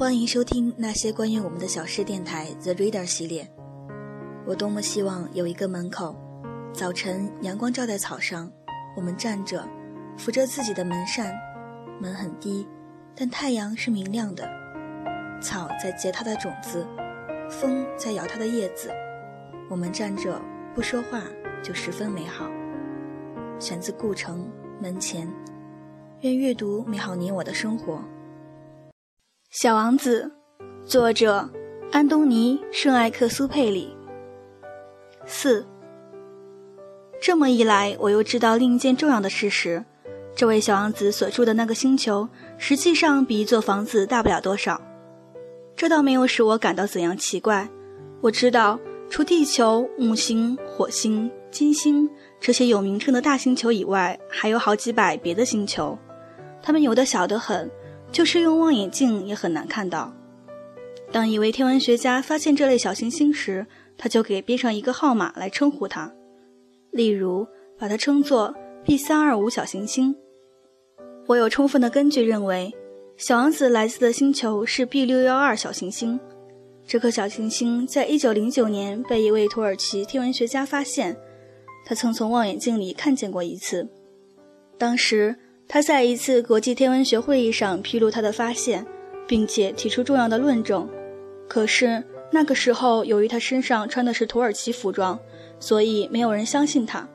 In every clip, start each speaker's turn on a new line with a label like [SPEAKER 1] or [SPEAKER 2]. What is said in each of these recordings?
[SPEAKER 1] 欢迎收听那些关于我们的小事电台 The Reader 系列。我多么希望有一个门口，早晨阳光照在草上，我们站着，扶着自己的门扇，门很低，但太阳是明亮的，草在结它的种子，风在摇它的叶子，我们站着不说话就十分美好。选自顾城门前，愿阅读美好你我的生活。
[SPEAKER 2] 小王子，作者安东尼·圣埃克苏佩里。四。这么一来，我又知道另一件重要的事实：这位小王子所住的那个星球，实际上比一座房子大不了多少。这倒没有使我感到怎样奇怪。我知道，除地球、木星、火星、金星这些有名称的大星球以外，还有好几百别的星球，它们有的小得很。就是用望远镜也很难看到。当一位天文学家发现这类小行星时，他就给编上一个号码来称呼它，例如把它称作 B 三二五小行星。我有充分的根据认为，小王子来自的星球是 B 六幺二小行星。这颗小行星在一九零九年被一位土耳其天文学家发现，他曾从望远镜里看见过一次，当时。他在一次国际天文学会议上披露他的发现，并且提出重要的论证。可是那个时候，由于他身上穿的是土耳其服装，所以没有人相信他。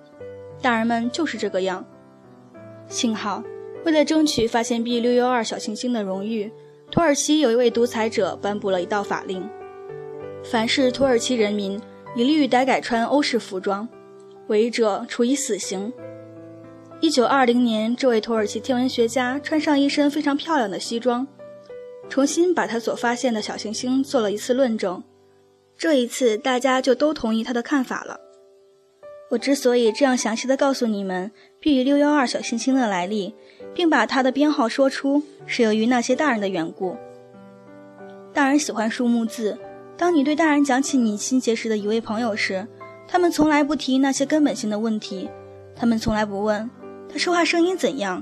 [SPEAKER 2] 大人们就是这个样。幸好，为了争取发现 B 六幺二小行星的荣誉，土耳其有一位独裁者颁布了一道法令：凡是土耳其人民一律改改穿欧式服装，违者处以死刑。一九二零年，这位土耳其天文学家穿上一身非常漂亮的西装，重新把他所发现的小行星做了一次论证。这一次，大家就都同意他的看法了。我之所以这样详细的告诉你们 B 六幺二小行星的来历，并把它的编号说出，是由于那些大人的缘故。大人喜欢数目字。当你对大人讲起你新结识的一位朋友时，他们从来不提那些根本性的问题，他们从来不问。他说话声音怎样？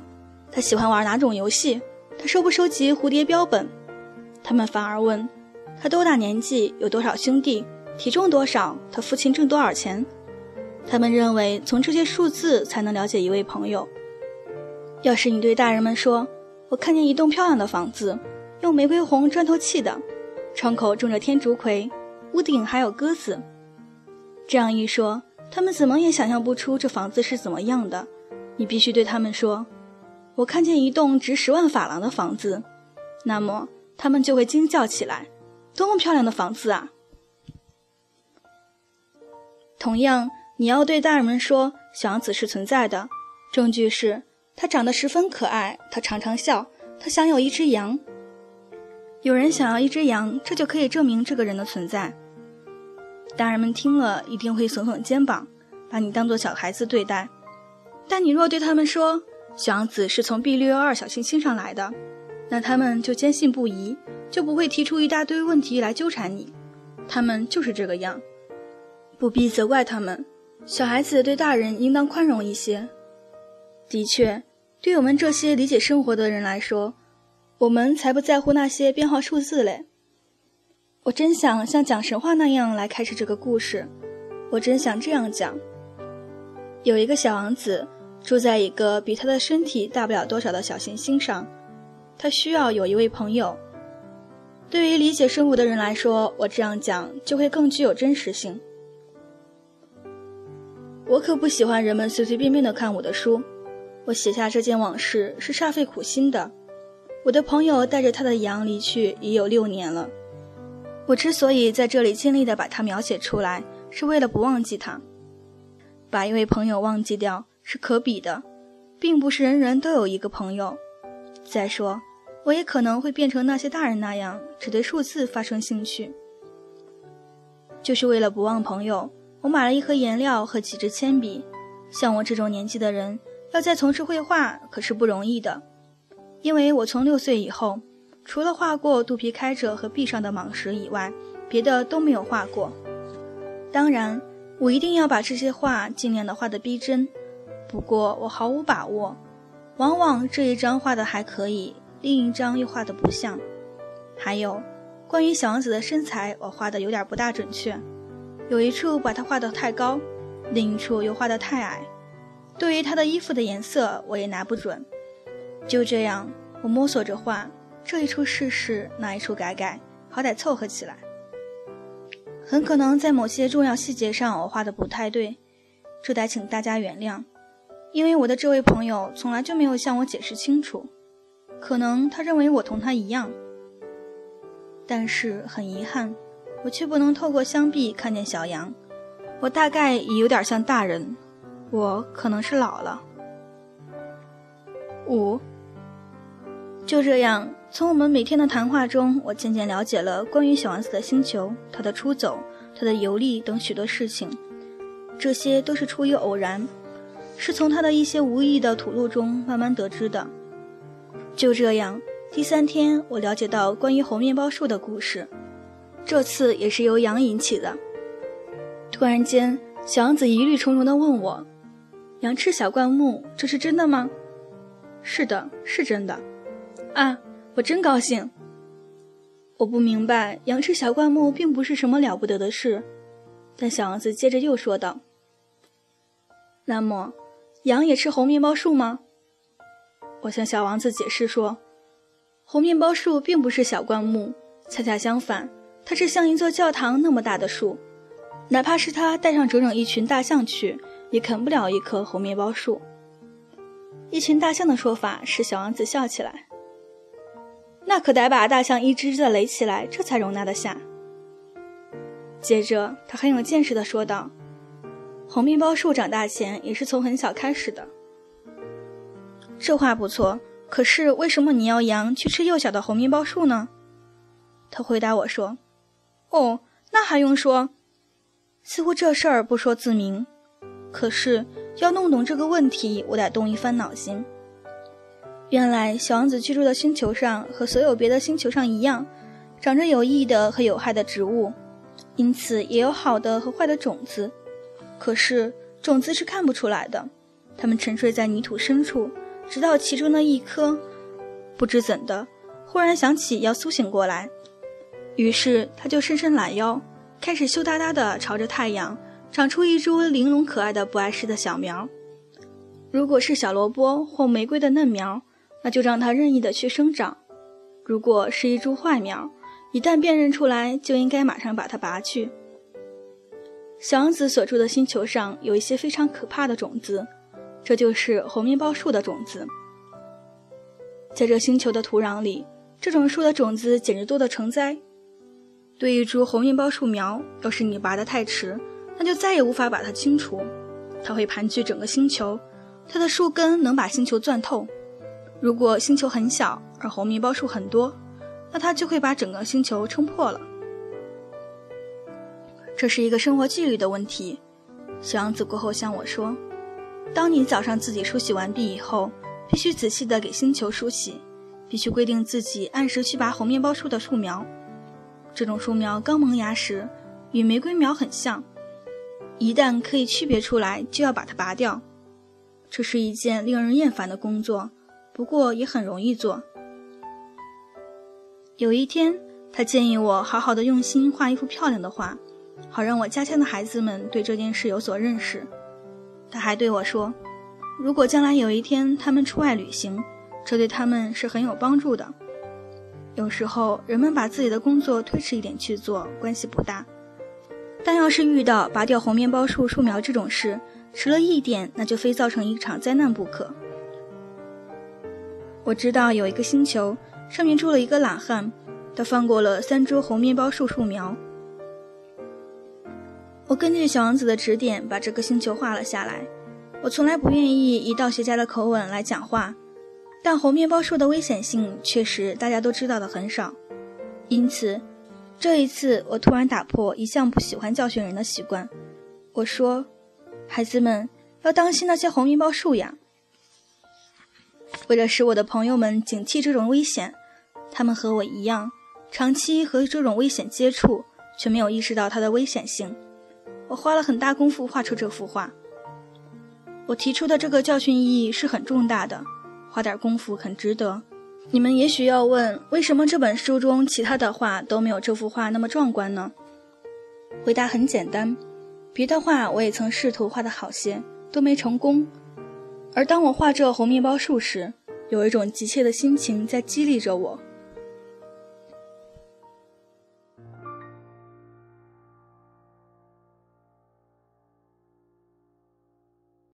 [SPEAKER 2] 他喜欢玩哪种游戏？他收不收集蝴蝶标本？他们反而问他多大年纪，有多少兄弟，体重多少，他父亲挣多少钱？他们认为从这些数字才能了解一位朋友。要是你对大人们说：“我看见一栋漂亮的房子，用玫瑰红砖头砌的，窗口种着天竺葵，屋顶还有鸽子。”这样一说，他们怎么也想象不出这房子是怎么样的。你必须对他们说：“我看见一栋值十万法郎的房子。”那么他们就会惊叫起来：“多么漂亮的房子啊！”同样，你要对大人们说：“小王子是存在的，证据是他长得十分可爱，他常常笑，他想有一只羊。有人想要一只羊，这就可以证明这个人的存在。”大人们听了一定会耸耸肩膀，把你当做小孩子对待。但你若对他们说小王子是从 B 六幺二小行星上来的，那他们就坚信不疑，就不会提出一大堆问题来纠缠你。他们就是这个样，不必责怪他们。小孩子对大人应当宽容一些。的确，对我们这些理解生活的人来说，我们才不在乎那些编号数字嘞。我真想像讲神话那样来开始这个故事，我真想这样讲。有一个小王子住在一个比他的身体大不了多少的小行星上，他需要有一位朋友。对于理解生物的人来说，我这样讲就会更具有真实性。我可不喜欢人们随随便便的看我的书。我写下这件往事是煞费苦心的。我的朋友带着他的羊离去已有六年了。我之所以在这里尽力的把它描写出来，是为了不忘记他。把一位朋友忘记掉是可比的，并不是人人都有一个朋友。再说，我也可能会变成那些大人那样，只对数字发生兴趣。就是为了不忘朋友，我买了一盒颜料和几支铅笔。像我这种年纪的人，要再从事绘画可是不容易的，因为我从六岁以后，除了画过肚皮开着和壁上的蟒蛇以外，别的都没有画过。当然。我一定要把这些画尽量的画得逼真，不过我毫无把握，往往这一张画的还可以，另一张又画得不像。还有，关于小王子的身材，我画的有点不大准确，有一处把他画得太高，另一处又画得太矮。对于他的衣服的颜色，我也拿不准。就这样，我摸索着画，这一处试试，那一处改改，好歹凑合起来。很可能在某些重要细节上，我画的不太对，这得请大家原谅。因为我的这位朋友从来就没有向我解释清楚，可能他认为我同他一样。但是很遗憾，我却不能透过香壁看见小羊。我大概也有点像大人，我可能是老了。五。就这样，从我们每天的谈话中，我渐渐了解了关于小王子的星球、他的出走、他的游历等许多事情。这些都是出于偶然，是从他的一些无意的吐露中慢慢得知的。就这样，第三天，我了解到关于猴面包树的故事，这次也是由羊引起的。突然间，小王子疑虑重重地问我：“羊吃小灌木，这是真的吗？”“是的，是真的。”啊，我真高兴。我不明白，羊吃小灌木并不是什么了不得的事。但小王子接着又说道：“那么，羊也吃红面包树吗？”我向小王子解释说：“红面包树并不是小灌木，恰恰相反，它是像一座教堂那么大的树。哪怕是它带上整整一群大象去，也啃不了一棵红面包树。”一群大象的说法使小王子笑起来。那可得把大象一只只的垒起来，这才容纳得下。接着，他很有见识的说道：“红面包树长大前也是从很小开始的。”这话不错，可是为什么你要羊去吃幼小的红面包树呢？他回答我说：“哦，那还用说？似乎这事儿不说自明。可是要弄懂这个问题，我得动一番脑筋。”原来，小王子居住的星球上和所有别的星球上一样，长着有益的和有害的植物，因此也有好的和坏的种子。可是，种子是看不出来的，它们沉睡在泥土深处，直到其中的一颗不知怎的忽然想起要苏醒过来，于是他就伸伸懒腰，开始羞答答地朝着太阳长出一株玲珑可爱的不碍事的小苗。如果是小萝卜或玫瑰的嫩苗，那就让它任意的去生长。如果是一株坏苗，一旦辨认出来，就应该马上把它拔去。小王子所住的星球上有一些非常可怕的种子，这就是红面包树的种子。在这星球的土壤里，这种树的种子简直多得成灾。对一株红面包树苗，要是你拔得太迟，那就再也无法把它清除。它会盘踞整个星球，它的树根能把星球钻透。如果星球很小，而红面包树很多，那它就会把整个星球撑破了。这是一个生活纪律的问题。小王子过后向我说：“当你早上自己梳洗完毕以后，必须仔细地给星球梳洗，必须规定自己按时去拔红面包树的树苗。这种树苗刚萌芽时，与玫瑰苗很像，一旦可以区别出来，就要把它拔掉。这是一件令人厌烦的工作。”不过也很容易做。有一天，他建议我好好的用心画一幅漂亮的画，好让我家乡的孩子们对这件事有所认识。他还对我说，如果将来有一天他们出外旅行，这对他们是很有帮助的。有时候人们把自己的工作推迟一点去做，关系不大；但要是遇到拔掉红面包树树苗这种事，迟了一点，那就非造成一场灾难不可。我知道有一个星球，上面住了一个懒汉，他放过了三株红面包树树苗。我根据小王子的指点，把这个星球画了下来。我从来不愿意以道学家的口吻来讲话，但红面包树的危险性确实大家都知道的很少。因此，这一次我突然打破一向不喜欢教训人的习惯，我说：“孩子们要当心那些红面包树呀。”为了使我的朋友们警惕这种危险。他们和我一样长期和这种危险接触却没有意识到它的危险性。我花了很大功夫画出这幅画。我提出的这个教训意义是很重大的花点功夫很值得。你们也许要问为什么这本书中其他的画都没有这幅画那么壮观呢？回答很简单别的画我也曾试图画得好些都没成功而当我画这红面包树时有一种急切的心情在激励着我。